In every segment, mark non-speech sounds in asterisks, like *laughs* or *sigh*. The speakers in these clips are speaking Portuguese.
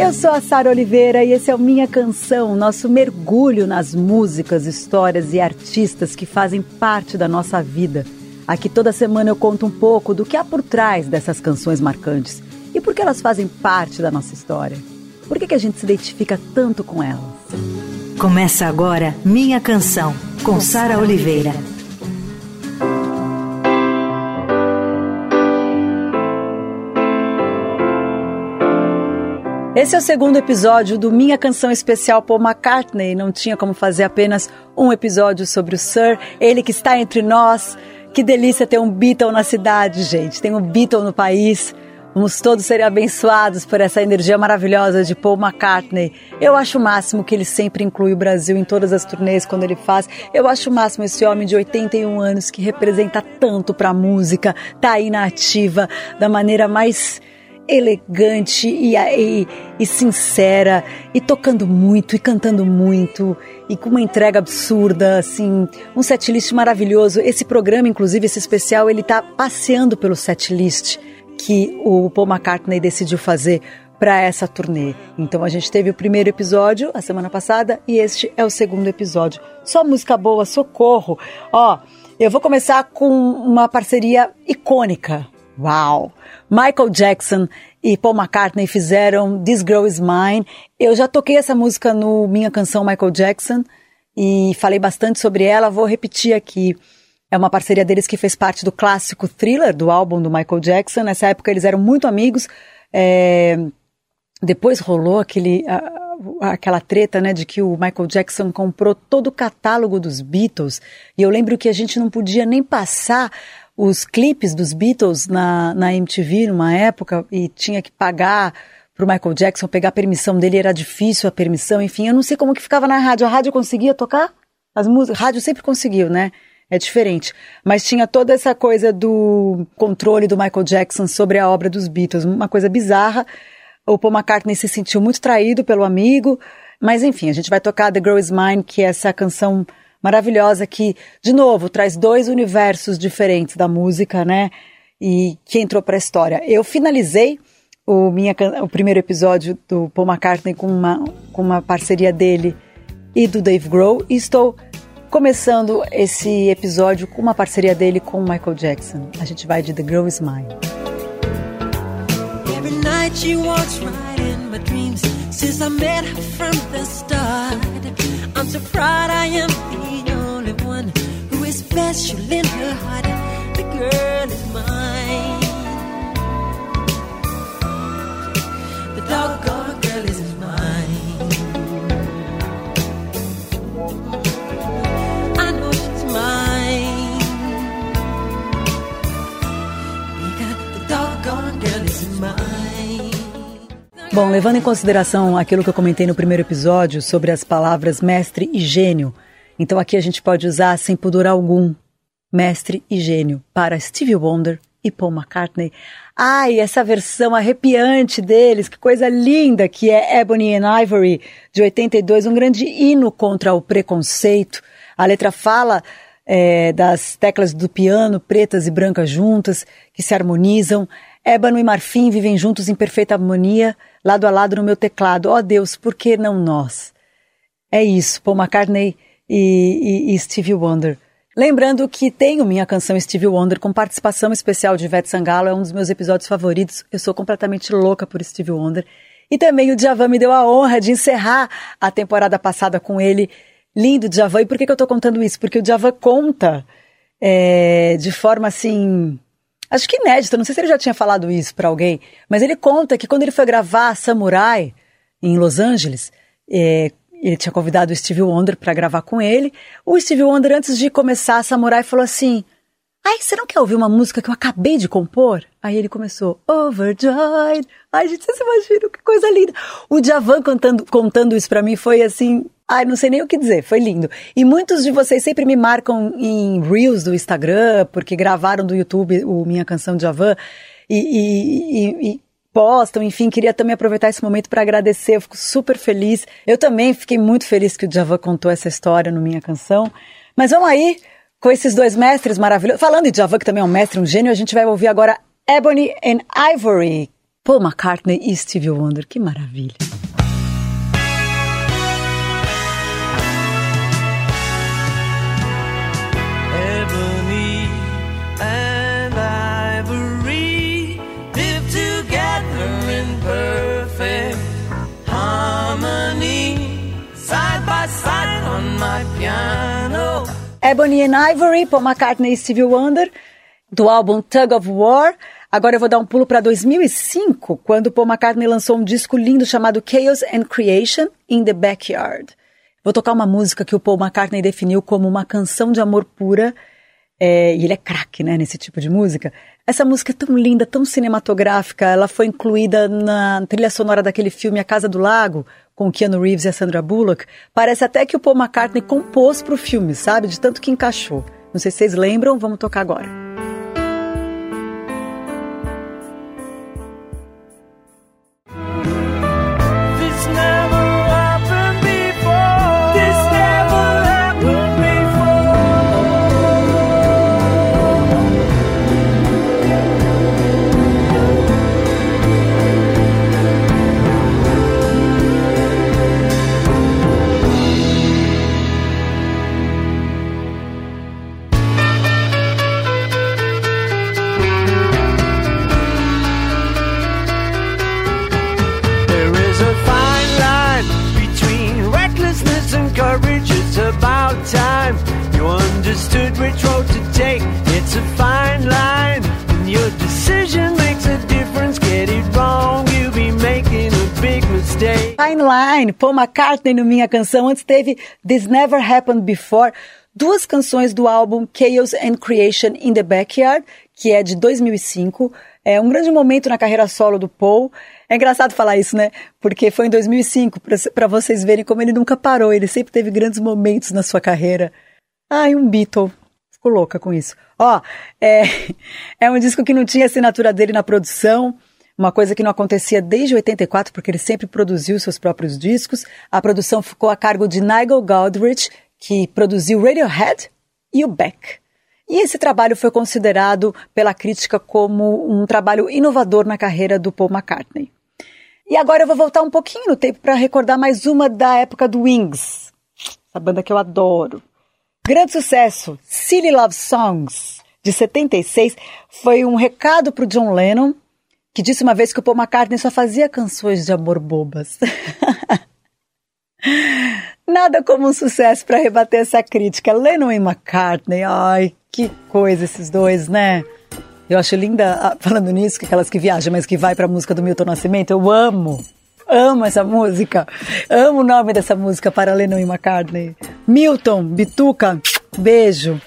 Eu sou a Sara Oliveira e esse é o Minha Canção, nosso mergulho nas músicas, histórias e artistas que fazem parte da nossa vida. Aqui toda semana eu conto um pouco do que há por trás dessas canções marcantes e por que elas fazem parte da nossa história. Por que, que a gente se identifica tanto com elas? Começa agora Minha Canção, com Sara Oliveira. Esse é o segundo episódio do Minha Canção Especial Paul McCartney. Não tinha como fazer apenas um episódio sobre o Sir, ele que está entre nós. Que delícia ter um Beatle na cidade, gente. Tem um Beatle no país. Vamos todos ser abençoados por essa energia maravilhosa de Paul McCartney. Eu acho o máximo que ele sempre inclui o Brasil em todas as turnês quando ele faz. Eu acho o máximo esse homem de 81 anos que representa tanto para a música, tá aí na ativa da maneira mais elegante e, e, e, sincera, e tocando muito, e cantando muito, e com uma entrega absurda, assim, um setlist maravilhoso. Esse programa, inclusive, esse especial, ele tá passeando pelo setlist que o Paul McCartney decidiu fazer para essa turnê. Então a gente teve o primeiro episódio a semana passada e este é o segundo episódio. Só música boa, socorro. Ó, eu vou começar com uma parceria icônica. Uau! Michael Jackson e Paul McCartney fizeram This Girl Is Mine. Eu já toquei essa música no Minha Canção Michael Jackson e falei bastante sobre ela, vou repetir aqui. É uma parceria deles que fez parte do clássico Thriller, do álbum do Michael Jackson. Nessa época eles eram muito amigos. É... Depois rolou aquele, a, aquela treta, né, de que o Michael Jackson comprou todo o catálogo dos Beatles. E eu lembro que a gente não podia nem passar os clipes dos Beatles na, na MTV numa época e tinha que pagar para o Michael Jackson pegar a permissão dele, era difícil a permissão, enfim, eu não sei como que ficava na rádio. A rádio conseguia tocar? As músicas, rádio sempre conseguiu, né? É diferente. Mas tinha toda essa coisa do controle do Michael Jackson sobre a obra dos Beatles, uma coisa bizarra. O Paul McCartney se sentiu muito traído pelo amigo, mas enfim, a gente vai tocar The Girl Is Mine, que é essa canção maravilhosa que, de novo, traz dois universos diferentes da música, né? E que entrou para a história. Eu finalizei o, minha, o primeiro episódio do Paul McCartney com uma, com uma parceria dele e do Dave Grohl e estou começando esse episódio com uma parceria dele com o Michael Jackson. A gente vai de The Girl Is Mine. She walks right in my dreams since I met her from the start. I'm so proud I am the only one who is special in her heart. The girl is mine. Bom, levando em consideração aquilo que eu comentei no primeiro episódio sobre as palavras mestre e gênio, então aqui a gente pode usar sem pudor algum mestre e gênio para Stevie Wonder e Paul McCartney. Ai, essa versão arrepiante deles, que coisa linda que é Ebony and Ivory de 82, um grande hino contra o preconceito. A letra fala é, das teclas do piano pretas e brancas juntas, que se harmonizam. Ébano e marfim vivem juntos em perfeita harmonia lado a lado no meu teclado. Ó oh, Deus, por que não nós? É isso, Paul McCartney e, e, e Stevie Wonder. Lembrando que tenho minha canção Stevie Wonder com participação especial de Ivete Sangalo, é um dos meus episódios favoritos. Eu sou completamente louca por Stevie Wonder. E também o Djavan me deu a honra de encerrar a temporada passada com ele. Lindo Djavan. E por que, que eu estou contando isso? Porque o Djavan conta é, de forma assim acho que inédito, não sei se ele já tinha falado isso para alguém, mas ele conta que quando ele foi gravar Samurai em Los Angeles, é, ele tinha convidado o Stevie Wonder para gravar com ele. O Stevie Wonder, antes de começar Samurai, falou assim: Ai, você não quer ouvir uma música que eu acabei de compor? Aí ele começou, Overjoyed. Ai, gente, vocês imaginam que coisa linda. O Javan contando, contando isso para mim foi assim, ai, não sei nem o que dizer, foi lindo. E muitos de vocês sempre me marcam em Reels do Instagram, porque gravaram do YouTube o Minha Canção de Javan, e, e, e, e postam, enfim, queria também aproveitar esse momento para agradecer, eu fico super feliz. Eu também fiquei muito feliz que o Javan contou essa história no Minha Canção. Mas vamos aí, com esses dois mestres maravilhosos. Falando em Javan, que também é um mestre, um gênio, a gente vai ouvir agora Ebony and Ivory, Paul McCartney e Stevie Wonder. Que maravilha. Ebony and ivory live together in perfect harmony, side by side on my piano. Paul McCartney e Stevie Wonder, do álbum Tug of War. Agora eu vou dar um pulo para 2005, quando Paul McCartney lançou um disco lindo chamado Chaos and Creation in the Backyard. Vou tocar uma música que o Paul McCartney definiu como uma canção de amor pura, é, e ele é craque, né, nesse tipo de música. Essa música é tão linda, tão cinematográfica, ela foi incluída na trilha sonora daquele filme A Casa do Lago, com Keanu Reeves e a Sandra Bullock. Parece até que o Paul McCartney compôs para o filme, sabe? De tanto que encaixou. Não sei se vocês lembram, vamos tocar agora. Fine Line, Paul McCartney no Minha Canção. Antes teve This Never Happened Before. Duas canções do álbum Chaos and Creation in the Backyard, que é de 2005. É um grande momento na carreira solo do Paul. É engraçado falar isso, né? Porque foi em 2005, para vocês verem como ele nunca parou. Ele sempre teve grandes momentos na sua carreira. Ai, um Beatle. Ficou louca com isso. Ó, é, *laughs* é um disco que não tinha assinatura dele na produção uma coisa que não acontecia desde 84, porque ele sempre produziu seus próprios discos. A produção ficou a cargo de Nigel Godrich, que produziu Radiohead e o Beck. E esse trabalho foi considerado pela crítica como um trabalho inovador na carreira do Paul McCartney. E agora eu vou voltar um pouquinho no tempo para recordar mais uma da época do Wings, essa banda que eu adoro. Grande sucesso, Silly Love Songs, de 76, foi um recado para o John Lennon que disse uma vez que o Paul McCartney só fazia canções de amor bobas. *laughs* Nada como um sucesso para rebater essa crítica. Lennon e McCartney, ai, que coisa esses dois, né? Eu acho linda, ah, falando nisso, que aquelas que viajam, mas que vai para a música do Milton Nascimento, eu amo. Amo essa música. Amo o nome dessa música para Lennon e McCartney. Milton, Bituca, beijo.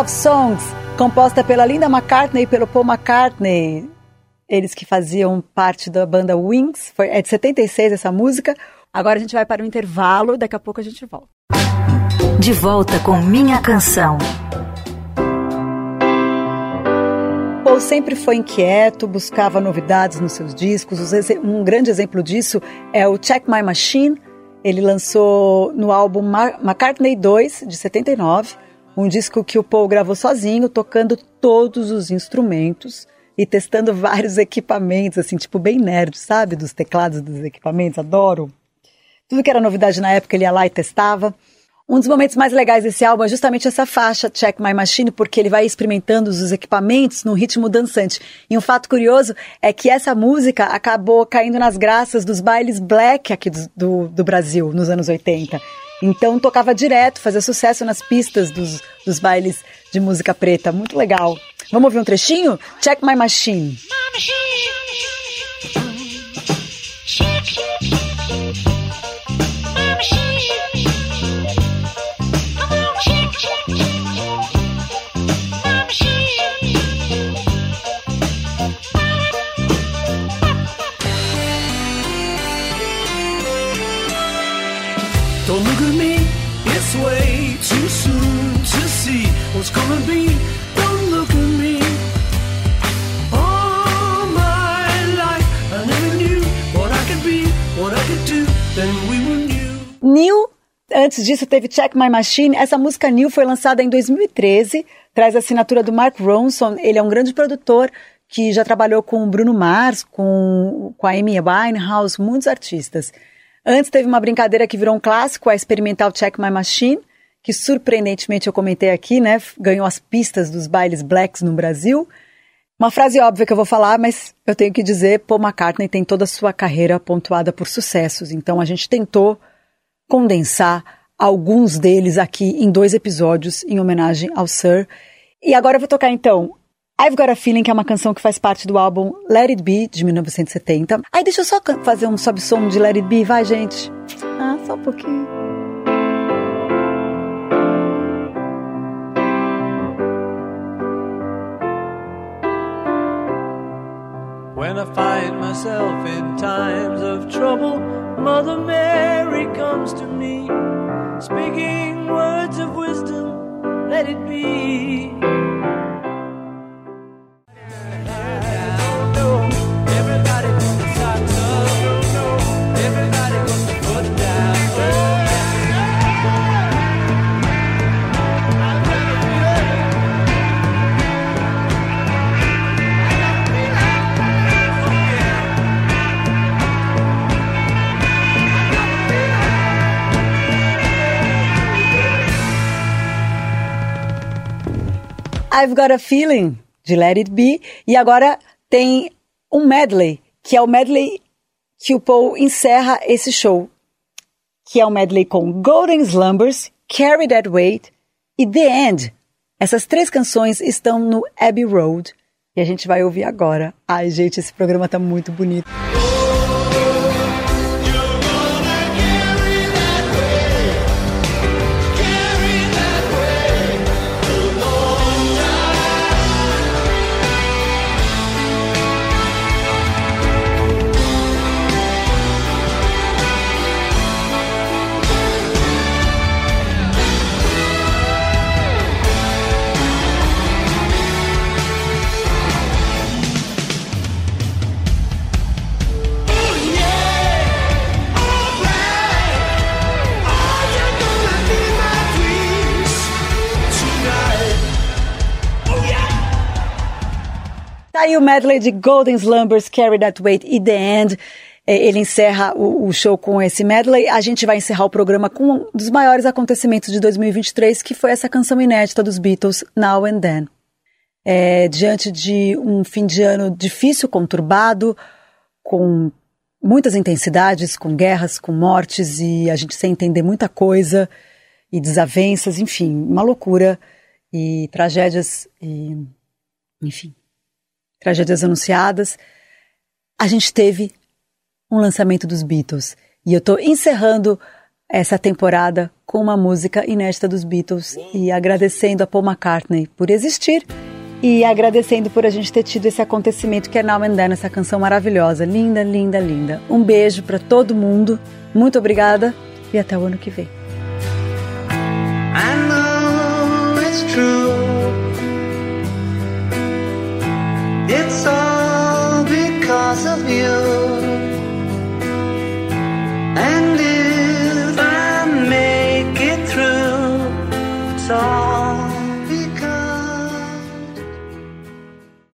Love Songs, composta pela Linda McCartney e pelo Paul McCartney. Eles que faziam parte da banda Wings. Foi, é de 76 essa música. Agora a gente vai para o intervalo, daqui a pouco a gente volta. De volta com Minha Canção. Paul sempre foi inquieto, buscava novidades nos seus discos. Um grande exemplo disso é o Check My Machine. Ele lançou no álbum McCartney 2, de 79 um disco que o Paul gravou sozinho, tocando todos os instrumentos e testando *laughs* vários equipamentos, assim, tipo bem nerd, sabe? Dos teclados dos equipamentos, adoro. Tudo que era novidade na época ele ia lá e testava. Um dos momentos mais legais desse álbum é justamente essa faixa, Check My Machine, porque ele vai experimentando os equipamentos num ritmo dançante. E um fato curioso é que essa música acabou caindo nas graças dos bailes black aqui do, do, do Brasil, nos anos 80. Então tocava direto, fazia sucesso nas pistas dos, dos bailes de música preta. Muito legal. Vamos ouvir um trechinho? Check My Machine. My machine. Antes disso, teve Check My Machine. Essa música New foi lançada em 2013, traz a assinatura do Mark Ronson. Ele é um grande produtor que já trabalhou com o Bruno Mars, com, com a Amy Winehouse, muitos artistas. Antes teve uma brincadeira que virou um clássico, a experimental Check My Machine, que surpreendentemente eu comentei aqui, né? Ganhou as pistas dos bailes blacks no Brasil. Uma frase óbvia que eu vou falar, mas eu tenho que dizer, Paul McCartney tem toda a sua carreira pontuada por sucessos. Então a gente tentou condensar alguns deles aqui em dois episódios em homenagem ao Sir. E agora eu vou tocar então I've Got a Feeling, que é uma canção que faz parte do álbum Let It Be, de 1970. Aí deixa eu só fazer um sobe-som de Let It Be, vai, gente. Ah, só um pouquinho. When I find myself in times of trouble, Mother Mary comes to me, speaking words of wisdom, let it be. I've Got a Feeling, de Let It Be. E agora tem um medley, que é o medley que o Paul encerra esse show, que é o medley com Golden Slumbers, Carry That Weight e The End. Essas três canções estão no Abbey Road e a gente vai ouvir agora. Ai, gente, esse programa tá muito bonito. Tá aí o medley de Golden Slumbers, Carry That Weight e The End. É, ele encerra o, o, show com esse medley. A gente vai encerrar o programa com um dos maiores acontecimentos de 2023, que foi essa canção inédita dos Beatles, Now and Then. É, diante de um fim de ano difícil, conturbado, com muitas intensidades, com guerras, com mortes e a gente sem entender muita coisa e desavenças, enfim, uma loucura e tragédias e enfim tragédias anunciadas, a gente teve um lançamento dos Beatles. E eu estou encerrando essa temporada com uma música inédita dos Beatles e agradecendo a Paul McCartney por existir e agradecendo por a gente ter tido esse acontecimento que é Now and Then, essa canção maravilhosa. Linda, linda, linda. Um beijo para todo mundo. Muito obrigada e até o ano que vem. I know it's true. Because of you. And if I make it through, it's all.